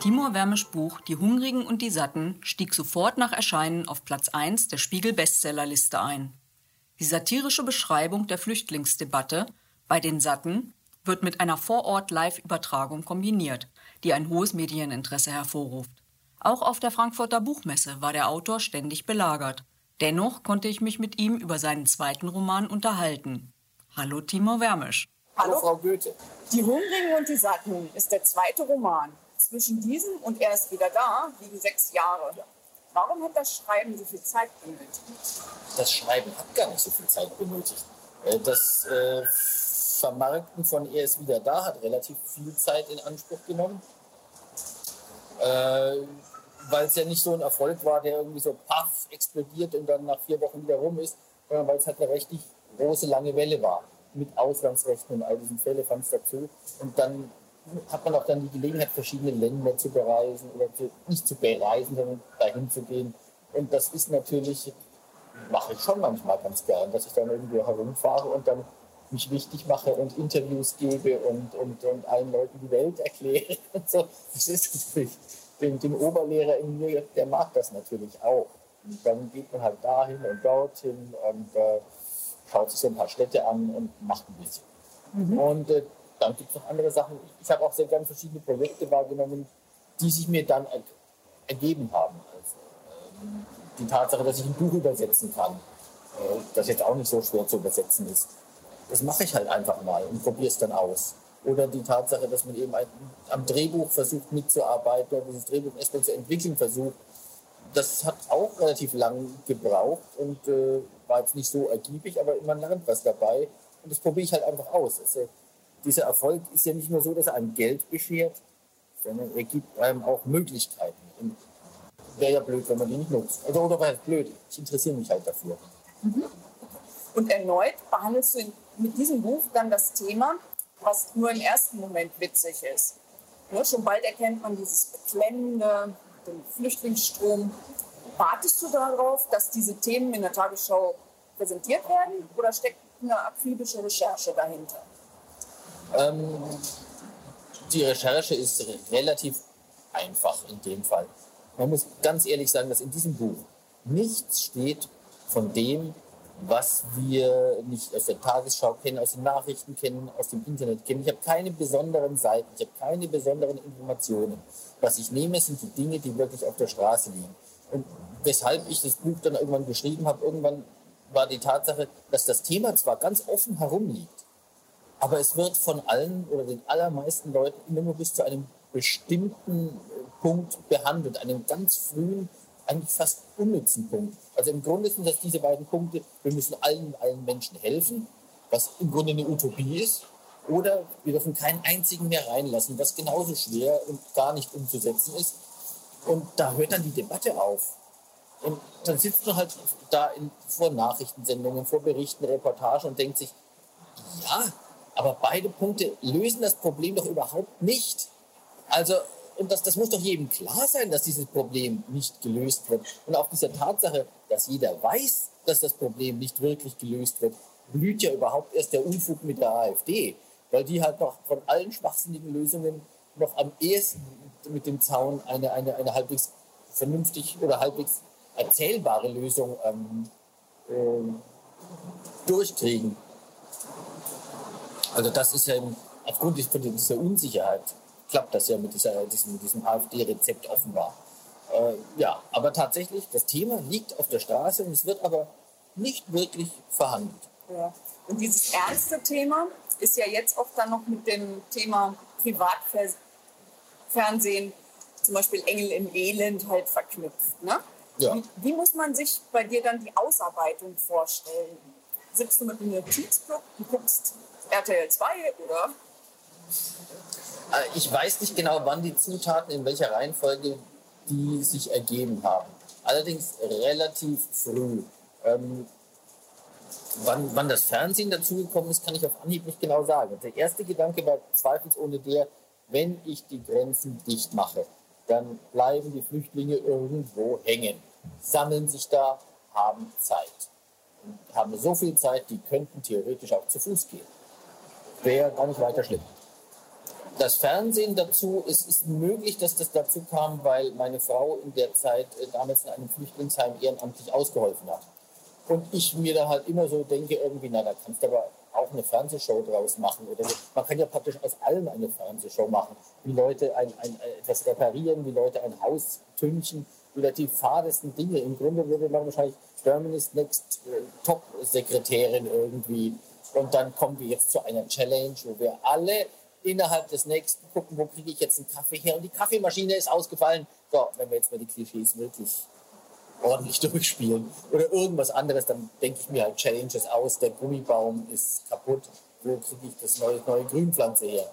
Timur Wermisch Buch Die Hungrigen und die Satten stieg sofort nach Erscheinen auf Platz 1 der Spiegel-Bestsellerliste ein. Die satirische Beschreibung der Flüchtlingsdebatte bei den Satten wird mit einer Vorort-Live-Übertragung kombiniert, die ein hohes Medieninteresse hervorruft. Auch auf der Frankfurter Buchmesse war der Autor ständig belagert. Dennoch konnte ich mich mit ihm über seinen zweiten Roman unterhalten. Hallo Timur Wermisch. Hallo Frau Goethe. Die Hungrigen und die Satten ist der zweite Roman. Zwischen diesem und er ist wieder da liegen sechs Jahre. Warum hat das Schreiben so viel Zeit benötigt? Das Schreiben hat gar nicht so viel Zeit benötigt. Äh, das äh, Vermarkten von Er ist wieder da hat relativ viel Zeit in Anspruch genommen. Äh, weil es ja nicht so ein Erfolg war, der irgendwie so paff explodiert und dann nach vier Wochen wieder rum ist, sondern weil es halt eine richtig große, lange Welle war. Mit Auslandsrechten und all diesen Fällen fand es dazu. Und dann hat man auch dann die Gelegenheit, verschiedene Länder zu bereisen oder zu, nicht zu bereisen, sondern dahin zu gehen. Und das ist natürlich, mache ich schon manchmal ganz gern, dass ich dann irgendwo herumfahre und dann mich wichtig mache und Interviews gebe und, und, und allen Leuten die Welt erkläre. Und so. Das ist natürlich, den, den Oberlehrer in mir, der mag das natürlich auch. Und dann geht man halt dahin und dorthin und äh, schaut sich so ein paar Städte an und macht ein bisschen. Mhm. Und äh, dann gibt es noch andere Sachen. Ich habe auch sehr gerne verschiedene Projekte wahrgenommen, die sich mir dann er ergeben haben. Also, ähm, die Tatsache, dass ich ein Buch übersetzen kann, äh, das jetzt auch nicht so schwer zu übersetzen ist. Das mache ich halt einfach mal und probiere es dann aus. Oder die Tatsache, dass man eben ein, am Drehbuch versucht mitzuarbeiten oder dieses Drehbuch erstmal zu entwickeln versucht. Das hat auch relativ lang gebraucht und äh, war jetzt nicht so ergiebig, aber man lernt was dabei. Und das probiere ich halt einfach aus. Also, dieser Erfolg ist ja nicht nur so, dass er einem Geld beschert, sondern er gibt einem auch Möglichkeiten. Wäre ja blöd, wenn man die nicht nutzt. Also, oder wäre blöd. Ich interessiere mich halt dafür. Mhm. Und erneut behandelst du mit diesem Buch dann das Thema, was nur im ersten Moment witzig ist. Ne, schon bald erkennt man dieses Beklemmende, den Flüchtlingsstrom. Wartest du darauf, dass diese Themen in der Tagesschau präsentiert werden oder steckt eine akribische Recherche dahinter? Ähm, die Recherche ist relativ einfach in dem Fall. Man muss ganz ehrlich sagen, dass in diesem Buch nichts steht von dem, was wir nicht aus der Tagesschau kennen, aus den Nachrichten kennen, aus dem Internet kennen. Ich habe keine besonderen Seiten, ich habe keine besonderen Informationen. Was ich nehme, sind die Dinge, die wirklich auf der Straße liegen. Und weshalb ich das Buch dann irgendwann geschrieben habe, irgendwann war die Tatsache, dass das Thema zwar ganz offen herumliegt, aber es wird von allen oder den allermeisten Leuten immer nur bis zu einem bestimmten Punkt behandelt, einem ganz frühen eigentlich fast unnützen Punkt. Also im Grunde sind das diese beiden Punkte, wir müssen allen, allen Menschen helfen, was im Grunde eine Utopie ist, oder wir dürfen keinen einzigen mehr reinlassen, was genauso schwer und gar nicht umzusetzen ist. Und da hört dann die Debatte auf. Und dann sitzt man halt da in, vor Nachrichtensendungen, vor Berichten, Reportagen und denkt sich, ja, aber beide Punkte lösen das Problem doch überhaupt nicht. Also und das, das muss doch jedem klar sein, dass dieses Problem nicht gelöst wird. Und auch diese Tatsache, dass jeder weiß, dass das Problem nicht wirklich gelöst wird, blüht ja überhaupt erst der Unfug mit der AfD, weil die halt noch von allen schwachsinnigen Lösungen noch am ehesten mit dem Zaun eine, eine, eine halbwegs vernünftig oder halbwegs erzählbare Lösung ähm, äh, durchkriegen. Also das ist ja aufgrund dieser Unsicherheit klappt das ja mit, dieser, diesem, diesem AfD-Rezept offenbar. Äh, ja, aber tatsächlich, das Thema liegt auf der Straße und es wird aber nicht wirklich verhandelt. Ja. Und dieses ernste Thema ist ja jetzt oft dann noch mit dem Thema Privatfernsehen, zum Beispiel Engel im Elend, halt verknüpft. Ne? Ja. Wie, wie, muss man sich bei dir dann die Ausarbeitung vorstellen? Sitzt du mit einem Notizblock und guckst RTL 2 oder? Äh, ich weiß nicht genau, wann die Zutaten in welcher Reihenfolge die sich ergeben haben. Allerdings relativ früh. Ähm, wann, wann das Fernsehen dazugekommen ist, kann ich auf Anhieb nicht genau sagen. Der erste Gedanke war zweifelsohne der, wenn ich die Grenzen dicht mache, dann bleiben die Flüchtlinge irgendwo hängen, sammeln sich da, haben Zeit. Und haben so viel Zeit, die könnten theoretisch auch zu Fuß gehen. Wäre gar nicht weiter schlimm. das Fernsehen dazu, es ist möglich, dass das dazu kam, weil meine Frau in der Zeit äh, damals in einem Flüchtlingsheim ehrenamtlich ausgeholfen hat. Und ich mir da halt immer so denke, irgendwie, na, da kannst du aber auch eine Fernsehshow draus machen. Oder so. Man kann ja praktisch aus allem eine Fernsehshow machen. Wie Leute ein, ein, etwas reparieren, wie Leute ein Haus tünchen, oder die fadesten Dinge. Im Grunde würde man wahrscheinlich Germany's Next äh, Top-Sekretärin irgendwie. Und dann kommen wir jetzt zu einer Challenge, wo wir alle innerhalb des nächsten gucken, wo kriege ich jetzt einen Kaffee her. Und die Kaffeemaschine ist ausgefallen. So, wenn wir jetzt mal die Klischees wirklich ordentlich durchspielen oder irgendwas anderes, dann denke ich mir halt Challenges aus. Der Gummibaum ist kaputt. Wo kriege ich das neue, neue Grünpflanze her?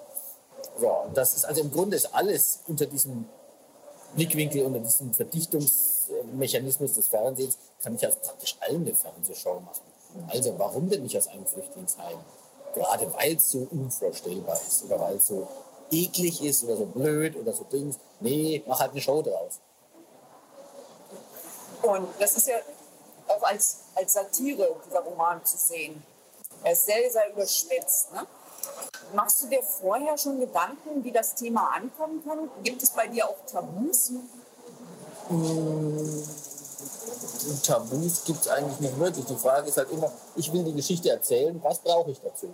So, das ist also im Grunde ist alles unter diesem Blickwinkel, unter diesem Verdichtungsmechanismus des Fernsehens, kann ich aus praktisch allen eine Fernsehshow machen. Also warum denn nicht aus einem Flüchtlingsheim? Gerade weil es so unvorstellbar ist oder weil es so eklig ist oder so blöd oder so Dings. Nee, mach halt eine Show draus. Und das ist ja auch als, als Satire, dieser Roman zu sehen. Er ist sehr, sehr überspitzt. Ne? Machst du dir vorher schon Gedanken, wie das Thema ankommen kann? Gibt es bei dir auch Tabus? Mmh, Tabus gibt es eigentlich nicht wirklich. Die Frage ist halt immer, ich will die Geschichte erzählen, was brauche ich dazu?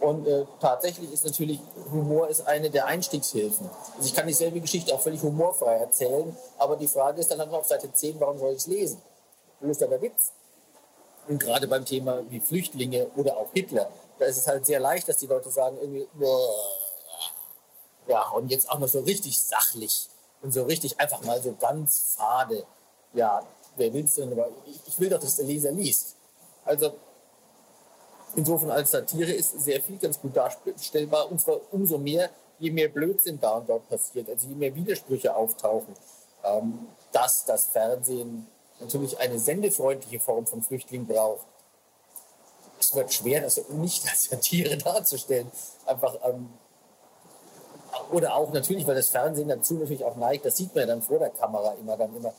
Und äh, tatsächlich ist natürlich, Humor ist eine der Einstiegshilfen. Also ich kann dieselbe Geschichte auch völlig humorfrei erzählen, aber die Frage ist dann halt auf Seite 10, warum soll ich es lesen? Wo ist da der Witz? Und gerade beim Thema wie Flüchtlinge oder auch Hitler, da ist es halt sehr leicht, dass die Leute sagen, irgendwie, ja, und jetzt auch noch so richtig sachlich und so richtig einfach mal so ganz fade. Ja, wer will es denn? Aber ich will doch, dass der Leser liest. Also insofern als Satire ist sehr viel ganz gut darstellbar und zwar umso mehr, je mehr Blödsinn da und dort passiert, also je mehr Widersprüche auftauchen, ähm, dass das Fernsehen natürlich eine sendefreundliche Form von Flüchtling braucht. Es wird schwer, das nicht als Satire darzustellen. Einfach, ähm, oder auch natürlich, weil das Fernsehen dazu natürlich auch neigt, das sieht man ja dann vor der Kamera immer, dann immer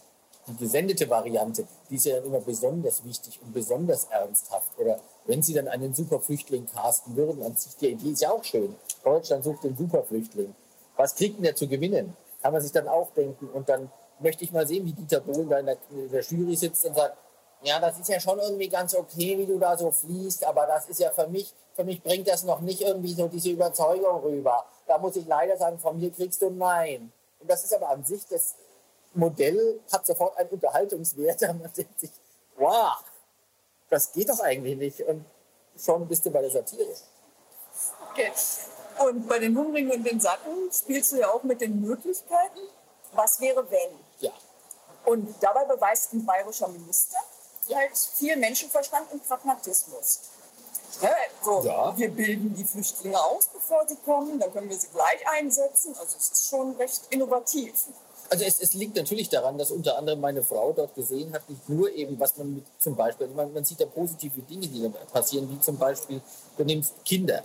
die gesendete Variante, die ist ja dann immer besonders wichtig und besonders ernsthaft. Oder wenn sie dann einen Superflüchtling casten würden, an sich die Idee ist ja auch schön. Deutschland sucht den Superflüchtling. Was kriegt denn der zu gewinnen? Kann man sich dann auch denken. Und dann möchte ich mal sehen, wie Dieter Bohlen da in der, in der Jury sitzt und sagt, ja, das ist ja schon irgendwie ganz okay, wie du da so fließt, aber das ist ja für mich, für mich bringt das noch nicht irgendwie so diese Überzeugung rüber. Da muss ich leider sagen, von mir kriegst du Nein. Und das ist aber an sich, das Modell hat sofort einen Unterhaltungswert. Und man denkt sich, wow, das geht doch eigentlich nicht. Und schon bist du bei der Satire. Okay. Und bei den Hungrigen und den Satten spielst du ja auch mit den Möglichkeiten. Was wäre, wenn? Ja. Und dabei beweist ein bayerischer Minister halt viel Menschenverstand und Pragmatismus. Ja, so, ja. Wir bilden die Flüchtlinge aus, bevor sie kommen, dann können wir sie gleich einsetzen. Also es ist schon recht innovativ. Also es, es, liegt natürlich daran, dass unter anderem meine Frau dort gesehen hat, nicht nur eben, was man mit zum Beispiel, man, man sieht ja positive Dinge, die da passieren, wie zum Beispiel, du nimmst Kinder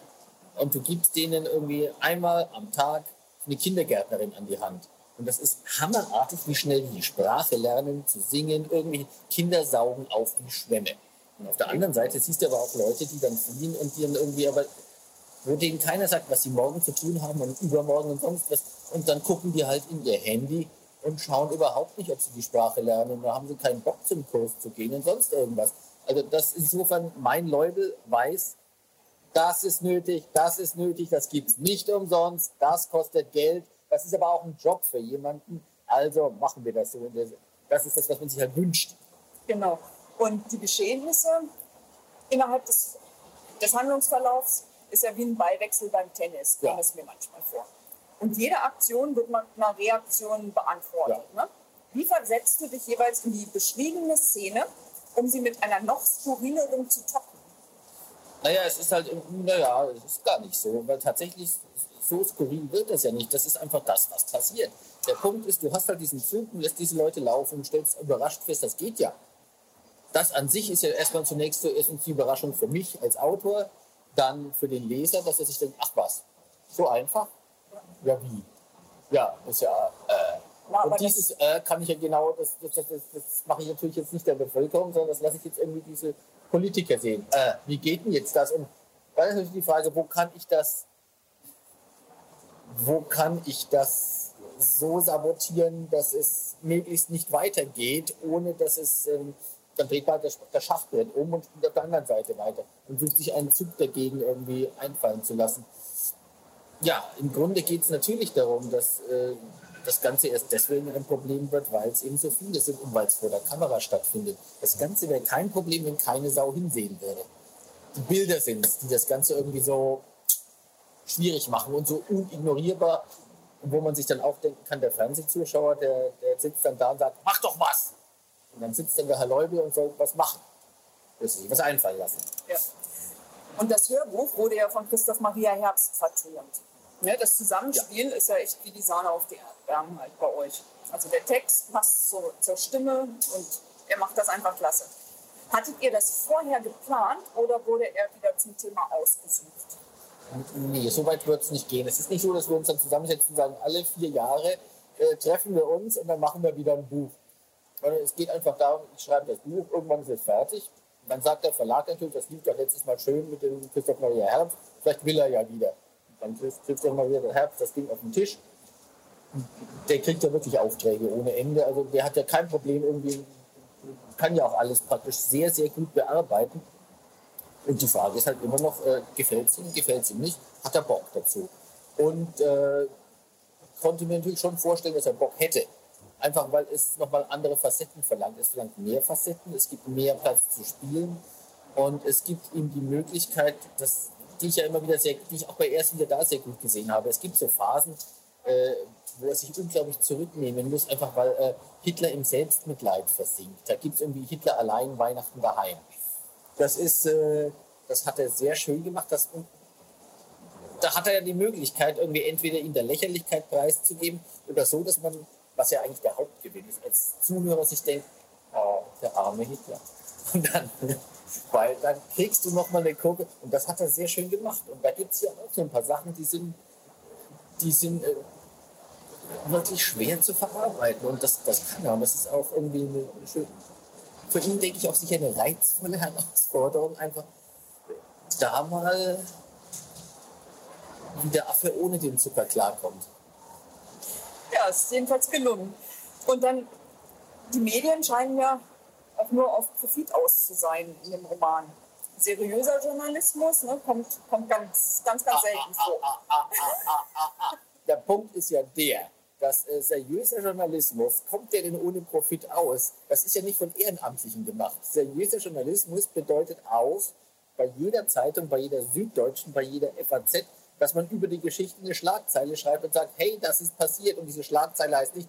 und du gibst denen irgendwie einmal am Tag eine Kindergärtnerin an die Hand. Und das ist hammerartig, wie schnell die Sprache lernen, zu singen. Irgendwie Kinder saugen auf die Schwämme. Und auf der anderen Seite siehst du aber auch Leute, die dann fliehen und die dann irgendwie aber, wo denen keiner sagt, was sie morgen zu tun haben und übermorgen und sonst was. Und dann gucken die halt in ihr Handy und schauen überhaupt nicht, ob sie die Sprache lernen. Da haben sie keinen Bock zum Kurs zu gehen und sonst irgendwas. Also das ist insofern, mein Leubel weiß, das ist nötig, das ist nötig, das gibt es nicht umsonst, das kostet Geld, das ist aber auch ein Job für jemanden, also machen wir das so. Das ist das, was man sich halt wünscht. Genau. Und die Geschehnisse innerhalb des, des Handlungsverlaufs ist ja wie ein Ballwechsel beim Tennis, kommt ja. es mir manchmal vor. Und jede Aktion wird mit einer Reaktion beantwortet. Ja. Ne? Wie versetzt du dich jeweils in die beschriebene Szene, um sie mit einer noch skurrileren zu toppen? Naja, es ist halt, naja, es ist gar nicht so, weil tatsächlich so skurril wird das ja nicht. Das ist einfach das, was passiert. Der Punkt ist, du hast halt diesen Zug und lässt diese Leute laufen und stellst überrascht fest, das geht ja. Das an sich ist ja erstmal zunächst so erstens die Überraschung für mich als Autor, dann für den Leser, dass er sich denkt, ach was, so einfach? Ja, wie? Ja, ist ja. Äh, und dieses äh, kann ich ja genau, das, das, das, das, mache ich natürlich jetzt nicht der Bevölkerung, sondern das lasse ich jetzt irgendwie diese Politiker sehen. Äh, wie geht denn jetzt das? Und dann ist natürlich die Frage, wo kann ich das, wo kann ich das so sabotieren, dass es möglichst nicht weitergeht, ohne dass es, ähm, dann dreht man das, das Schachbrett um und spielt auf der anderen Seite weiter und sucht sich einen Zug dagegen irgendwie einfallen zu lassen. Ja, im Grunde geht es natürlich darum, dass äh, das Ganze erst deswegen ein Problem wird, weil es eben so viele sind und weil es vor der Kamera stattfindet. Das Ganze wäre kein Problem, wenn keine Sau hinsehen würde. Die Bilder sind es, die das Ganze irgendwie so schwierig machen und so unignorierbar. Wo man sich dann auch denken kann, der Fernsehzuschauer, der, der sitzt dann da und sagt, mach doch was! Und dann sitzt dann der Herr Leube und soll was machen. Das sich was einfallen lassen. Ja. Und das Hörbuch wurde ja von Christoph Maria Herbst vertont. Ne, das Zusammenspiel ja. ist ja echt wie die Sahne auf die Erdbeeren halt bei euch. Also der Text passt so zur Stimme und er macht das einfach klasse. Hattet ihr das vorher geplant oder wurde er wieder zum Thema ausgesucht? Nee, so weit wird es nicht gehen. Es ist nicht so, dass wir uns dann zusammensetzen und sagen, alle vier Jahre äh, treffen wir uns und dann machen wir wieder ein Buch. Sondern es geht einfach darum, ich schreibe das Buch, irgendwann ist es fertig. Dann sagt der Verlag natürlich, das lief doch letztes Mal schön mit dem Christoph Maria Herbst, vielleicht will er ja wieder. Dann trifft Christoph Maria Herbst das Ding auf den Tisch. Der kriegt ja wirklich Aufträge ohne Ende. Also der hat ja kein Problem irgendwie, kann ja auch alles praktisch sehr, sehr gut bearbeiten. Und die Frage ist halt immer noch, äh, gefällt es ihm, gefällt es ihm nicht, hat er Bock dazu? Und äh, konnte mir natürlich schon vorstellen, dass er Bock hätte. Einfach weil es nochmal andere Facetten verlangt. Es verlangt mehr Facetten, es gibt mehr Platz zu spielen und es gibt ihm die Möglichkeit, dass, die ich ja immer wieder sehr, die ich auch bei erst wieder da sehr gut gesehen habe. Es gibt so Phasen, äh, wo er sich unglaublich zurücknehmen muss, einfach weil äh, Hitler im Selbstmitleid versinkt. Da gibt es irgendwie Hitler allein Weihnachten daheim. Das ist, äh, das hat er sehr schön gemacht. Das, da hat er ja die Möglichkeit, irgendwie entweder in der Lächerlichkeit preiszugeben oder so, dass man, was ja eigentlich der Hauptgewinn ist, als Zuhörer sich denkt, oh, der arme Hitler. Und dann, weil dann kriegst du nochmal eine Kurve. Und das hat er sehr schön gemacht. Und da gibt es ja auch so ein paar Sachen, die sind, die sind äh, wirklich schwer zu verarbeiten. Und das, das kann er. Und das ist auch irgendwie eine, eine schöne für ihn, denke ich, auch sicher eine reizvolle Herausforderung, einfach da mal wie der Affe ohne den Zucker klarkommt. Ja, ist jedenfalls gelungen. Und dann, die Medien scheinen ja auch nur auf Profit aus zu sein in dem Roman. Seriöser Journalismus ne, kommt, kommt ganz, ganz, ganz selten vor. Der Punkt ist ja der, dass äh, seriöser Journalismus, kommt der denn ohne Profit aus? Das ist ja nicht von Ehrenamtlichen gemacht. Seriöser Journalismus bedeutet auch bei jeder Zeitung, bei jeder Süddeutschen, bei jeder FAZ, dass man über die Geschichte eine Schlagzeile schreibt und sagt, hey, das ist passiert. Und diese Schlagzeile heißt nicht,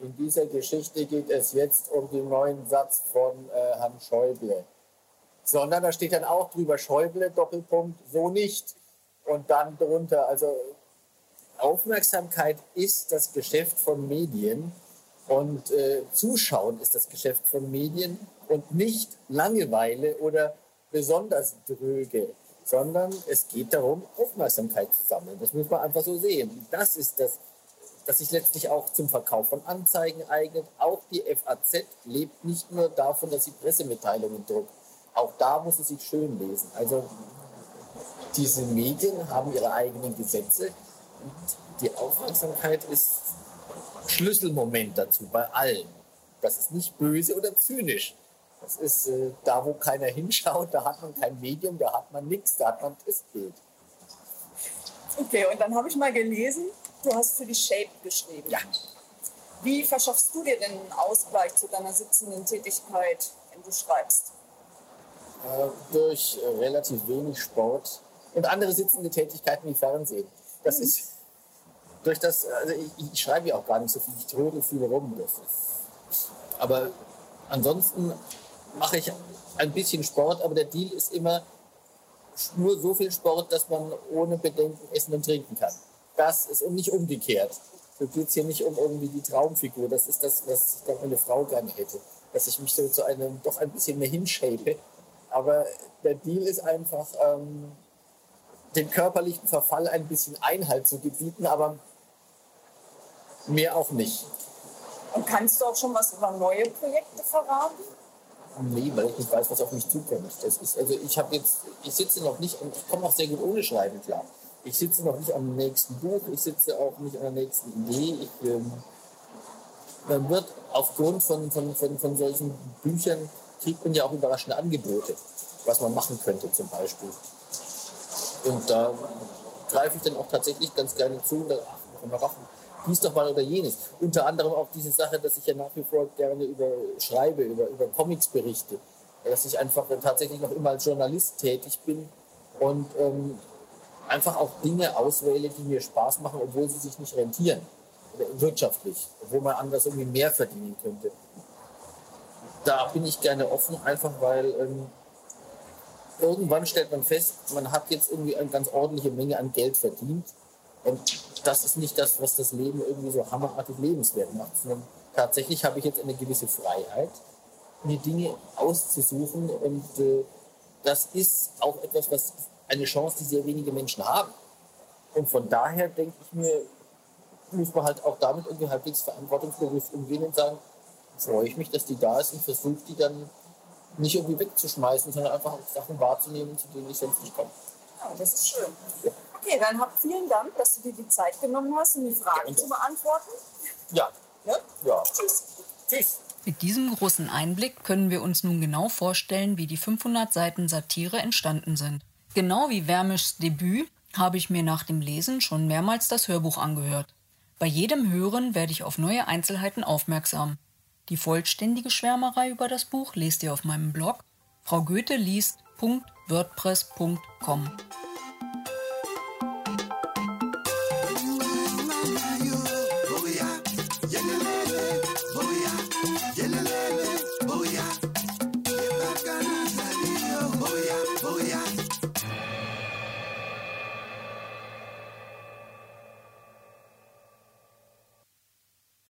in dieser Geschichte geht es jetzt um den neuen Satz von äh, Herrn Schäuble. Sondern da steht dann auch drüber Schäuble, Doppelpunkt, so nicht. Und dann drunter, also Aufmerksamkeit ist das Geschäft von Medien und äh, Zuschauen ist das Geschäft von Medien und nicht Langeweile oder besonders dröge, sondern es geht darum, Aufmerksamkeit zu sammeln. Das muss man einfach so sehen. Das ist das, das sich letztlich auch zum Verkauf von Anzeigen eignet. Auch die FAZ lebt nicht nur davon, dass sie Pressemitteilungen druckt. Auch da muss es sich schön lesen. Also diese Medien haben ihre eigenen Gesetze die Aufmerksamkeit ist Schlüsselmoment dazu bei allen. Das ist nicht böse oder zynisch. Das ist äh, da, wo keiner hinschaut, da hat man kein Medium, da hat man nichts, da hat man ein Testbild. Okay, und dann habe ich mal gelesen, du hast für die Shape geschrieben. Ja. Wie verschaffst du dir denn einen Ausgleich zu deiner sitzenden Tätigkeit, wenn du schreibst? Äh, durch äh, relativ wenig Sport und andere sitzende Tätigkeiten wie Fernsehen. Das mhm. ist durch das, also ich, ich schreibe ja auch gar nicht so viel, ich trödel viel rum. Aber ansonsten mache ich ein bisschen Sport, aber der Deal ist immer nur so viel Sport, dass man ohne Bedenken essen und trinken kann. Das ist nicht umgekehrt. So geht es hier nicht um irgendwie die Traumfigur. Das ist das, was ich meine Frau gerne hätte. Dass ich mich so zu einem doch ein bisschen mehr hinshape. Aber der Deal ist einfach, ähm, dem körperlichen Verfall ein bisschen Einhalt zu gebieten, aber Mehr auch nicht. Und kannst du auch schon was über neue Projekte verraten? Nee, weil ich nicht weiß, was auf mich zukommt. Das ist, also ich habe jetzt, ich sitze noch nicht und ich komme auch sehr gut ohne Schreiben klar. Ich sitze noch nicht am nächsten Buch, ich sitze auch nicht an der nächsten Idee. Ich, ähm, man wird aufgrund von, von, von, von solchen Büchern, kriegt man ja auch überraschende Angebote, was man machen könnte zum Beispiel. Und da greife ich dann auch tatsächlich ganz gerne zu und da, ach, dies doch mal oder jenes. Unter anderem auch diese Sache, dass ich ja nach wie vor gerne über schreibe, über, über Comics berichte. Dass ich einfach tatsächlich noch immer als Journalist tätig bin und ähm, einfach auch Dinge auswähle, die mir Spaß machen, obwohl sie sich nicht rentieren. Wirtschaftlich, obwohl man anders irgendwie mehr verdienen könnte. Da bin ich gerne offen, einfach weil ähm, irgendwann stellt man fest, man hat jetzt irgendwie eine ganz ordentliche Menge an Geld verdient. Und das ist nicht das, was das Leben irgendwie so hammerartig lebenswert macht, sondern tatsächlich habe ich jetzt eine gewisse Freiheit, mir Dinge auszusuchen. Und äh, das ist auch etwas, was eine Chance, die sehr wenige Menschen haben. Und von daher denke ich mir, muss man halt auch damit irgendwie halbwegs verantwortungsbewusst umgehen und sagen, freue ich mich, dass die da ist und versuche die dann nicht irgendwie wegzuschmeißen, sondern einfach Sachen wahrzunehmen, zu denen ich sonst nicht komme. Ja, das ist schön. Ja. Okay, dann hab vielen Dank, dass du dir die Zeit genommen hast, um die Fragen ja, zu beantworten. Ja. Ja? Ja. Tschüss. Tschüss. Mit diesem großen Einblick können wir uns nun genau vorstellen, wie die 500 Seiten Satire entstanden sind. Genau wie Wermischs Debüt habe ich mir nach dem Lesen schon mehrmals das Hörbuch angehört. Bei jedem Hören werde ich auf neue Einzelheiten aufmerksam. Die vollständige Schwärmerei über das Buch lest ihr auf meinem Blog fraugoetheliest.wordpress.com.